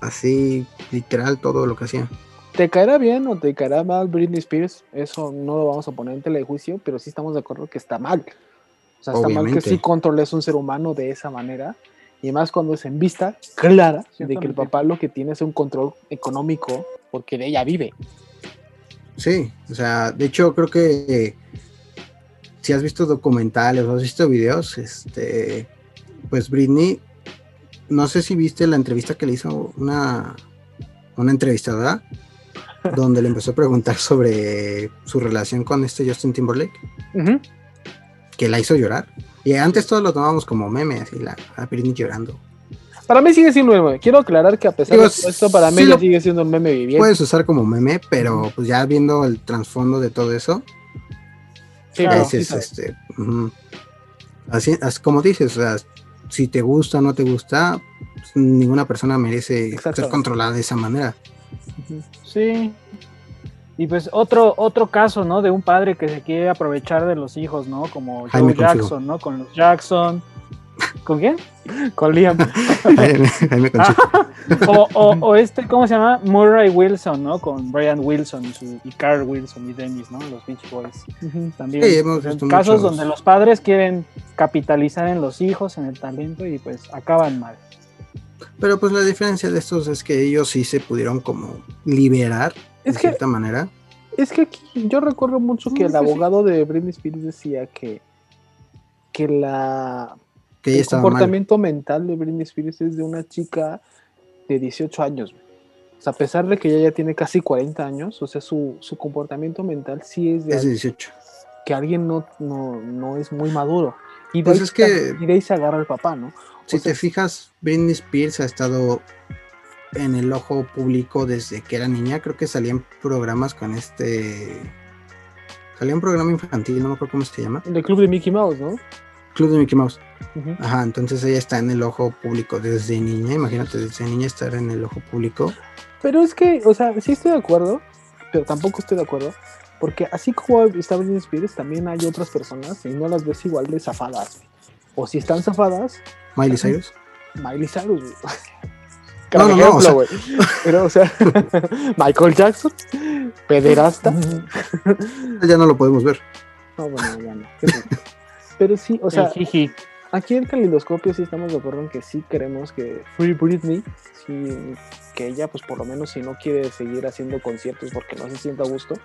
así, literal, todo lo que hacía. ¿Te caerá bien o te caerá mal Britney Spears? Eso no lo vamos a poner en tela de juicio, pero sí estamos de acuerdo que está mal. O sea, está mal que sí controles un ser humano de esa manera. Y más cuando es en vista clara de que el papá lo que tiene es un control económico porque de ella vive. Sí, o sea, de hecho creo que eh, si has visto documentales o has visto videos, este, pues Britney, no sé si viste la entrevista que le hizo una, una entrevistadora, donde le empezó a preguntar sobre su relación con este Justin Timberlake, que la hizo llorar. Y antes todos lo tomábamos como meme, así la a Britney llorando. Para mí sigue siendo un meme. Quiero aclarar que a pesar Digo, de todo esto, para mí sí lo- sigue siendo un meme viviente. Puedes usar como meme, pero pues ya viendo el trasfondo de todo eso, Sí, claro, sí este, así, as- como dices, o sea, si te gusta o no te gusta, pues, ninguna persona merece ser controlada de esa manera. Sí. Y pues otro, otro caso, ¿no? De un padre que se quiere aprovechar de los hijos, ¿no? Como Joe Consigo. Jackson, ¿no? Con los Jackson. ¿Con quién? Con Liam. Jaime, Jaime Conchico. O, o, o este, ¿cómo se llama? Murray Wilson, ¿no? Con Brian Wilson y, su, y Carl Wilson y Dennis, ¿no? Los Beach Boys. También. Sí, hemos en visto casos muchos. donde los padres quieren capitalizar en los hijos, en el talento y pues acaban mal. Pero pues la diferencia de estos es que ellos sí se pudieron como liberar Es de que cierta manera. Es que aquí yo recuerdo mucho que el abogado de Britney Spears decía que, que la, Que el mal. comportamiento mental de Britney Spears es de una chica de 18 años. O sea, a pesar de que ella ya tiene casi 40 años, o sea, su, su comportamiento mental sí es de Es de alguien- 18. que alguien no, no, no es muy maduro. Y de, Pues ahí es se- que- y de ahí se agarra el papá, ¿no? Si sea, te fijas, Britney Spears ha estado en el ojo público desde que era niña. Creo que salía en programas con este. Salía un programa infantil, no me acuerdo cómo se llama. El club de Mickey Mouse, ¿no? Club de Mickey Mouse. Ajá, entonces ella está en el ojo público desde niña. Imagínate, desde niña estar en el ojo público. Pero es que, o sea, sí estoy de acuerdo, pero tampoco estoy de acuerdo, porque así como está Britney Spears, también hay otras personas y no las ves igual de zafadas. O si están zafadas, Miley Cyrus. Miley Cyrus. güey. No, no, no, o ejemplo. Pero, o sea, Michael Jackson, pederasta. Ya no lo podemos ver. No, bueno, ya no. Pero sí, o sea, jiji. aquí en Calidoscopio sí estamos de acuerdo en que sí queremos que Free Britney, sí, que ella, pues por lo menos si no quiere seguir haciendo conciertos porque no se sienta a gusto,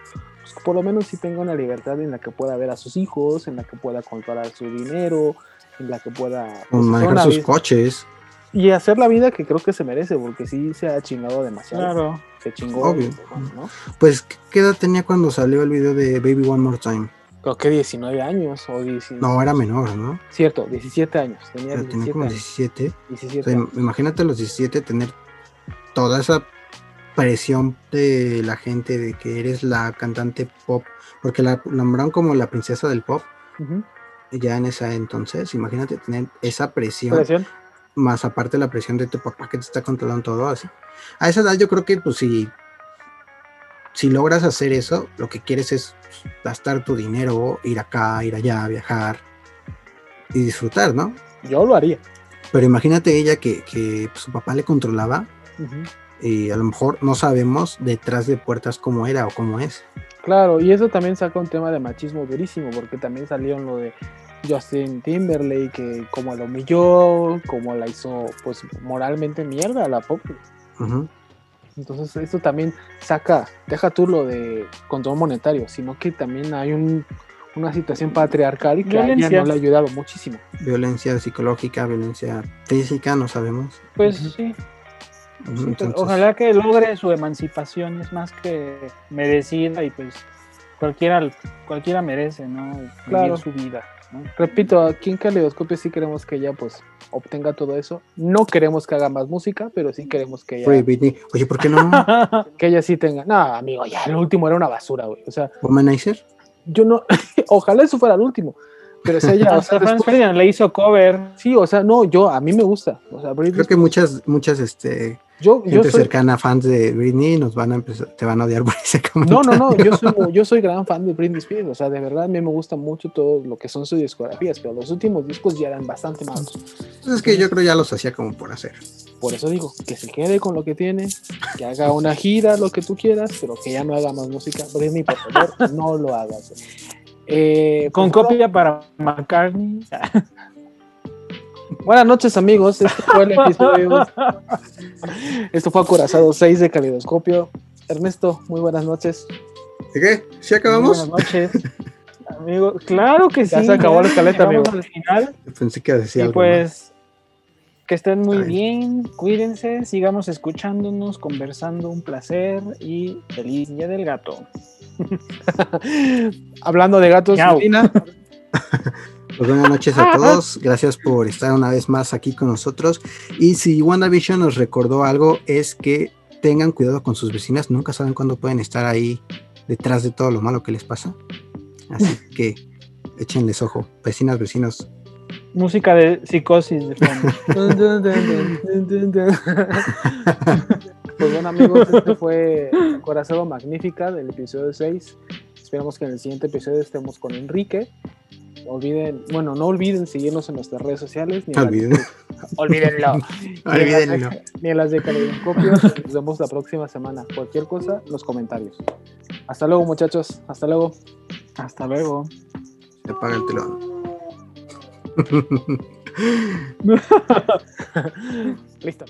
pues por lo menos sí tenga una libertad en la que pueda ver a sus hijos, en la que pueda controlar su dinero, en la que pueda pues, manejar sus vida- coches. y hacer la vida que creo que se merece, porque sí se ha chingado demasiado. Claro. Se chingó. Obvio. ¿no? Pues, ¿qué edad tenía cuando salió el video de Baby One More Time? Creo que 19 años o 19. No, era menor, ¿no? Cierto, 17 años. O Tenía sea, 17 tenía como años. 17. 17 O sea, años. imagínate a los 17 tener toda esa presión de la gente de que eres la cantante pop, porque la nombraron como la princesa del pop ya en esa entonces. Imagínate tener esa presión, Presión. más aparte la presión de tu papá que te está controlando todo así. A esa edad yo creo que pues sí si logras hacer eso, lo que quieres es gastar tu dinero, ir acá, ir allá, viajar y disfrutar, ¿no? Yo lo haría. Pero imagínate ella que, que su papá le controlaba y a lo mejor no sabemos detrás de puertas cómo era o cómo es. Claro, y eso también saca un tema de machismo durísimo, porque también salieron lo de Justin Timberlake, que como lo humilló, como la hizo pues moralmente mierda a la pop. Ujú. Entonces eso también saca, deja tú lo de control monetario, sino que también hay un- una situación patriarcal que a ella Violencia. no le ha ayudado muchísimo. Violencia psicológica, violencia física, no sabemos. Pues sí, entonces, ojalá que logre su emancipación, es más que merecida y pues cualquiera, cualquiera merece, ¿no? Vivir Claro. su vida. ¿No? Repito, aquí en Caleidoscopio sí queremos que ella pues obtenga todo eso. No queremos que haga más música, pero sí queremos que ella, Free Britney. Oye, ¿por qué no? que ella sí tenga. No, amigo, ya el último era una basura, güey. O sea, Womanizer. yo no, ojalá eso fuera el último. Pero si ella, o sea, Franz después- Ferdinand le hizo cover. sí, o sea, no, yo, a mí me gusta. O sea, Britney Creo que muchas, muchas, este, yo, yo gente soy, cercana, fans de Britney, nos van a empezar, te van a odiar por ese comentario. no, no, no, yo soy, yo soy gran fan de Britney Spears. O sea, de verdad, a mí me gusta mucho todo lo que son sus discografías, pero los últimos discos ya eran bastante malos. Pues es que yo creo ya los hacía como por hacer. Por eso digo, que se quede con lo que tiene, que haga una gira, lo que tú quieras, pero que ya no haga más música. Britney, por favor, no lo hagas. Eh, Con pues, copia para McCartney. Buenas noches, amigos. Este fue el episodio. Esto fue Acorazado 6 de Calidoscopio. Ernesto, muy buenas noches. ¿De qué? ¿Sí acabamos? Buenas noches. Amigo, claro que sí. Ya se acabó la escaleta, amigo. al final. Pensé que decía y algo pues que estén muy bien, cuídense, sigamos escuchándonos, conversando, un placer y feliz día del gato. Hablando de gatos, Miau. Pues buenas noches a todos. Gracias por estar una vez más aquí con nosotros. Y si WandaVision nos recordó algo, es que tengan cuidado con sus vecinas. Nunca saben cuándo pueden estar ahí detrás de todo lo malo que les pasa. Así que échenles ojo. Vecinas, vecinos. Música de psicosis de. Pues bueno amigos, este fue Corazón Magnífica del episodio 6. Esperamos que en el siguiente episodio estemos con Enrique. No olviden, bueno, no olviden seguirnos en nuestras redes sociales. Ni en No la- olviden. olvídenlo. Olvídenlo. Ni en las de Caleidoscopio. Nos vemos la próxima semana. Cualquier cosa, los comentarios. Hasta luego, muchachos. Hasta luego. Hasta luego. Se apaga el telón. Listo.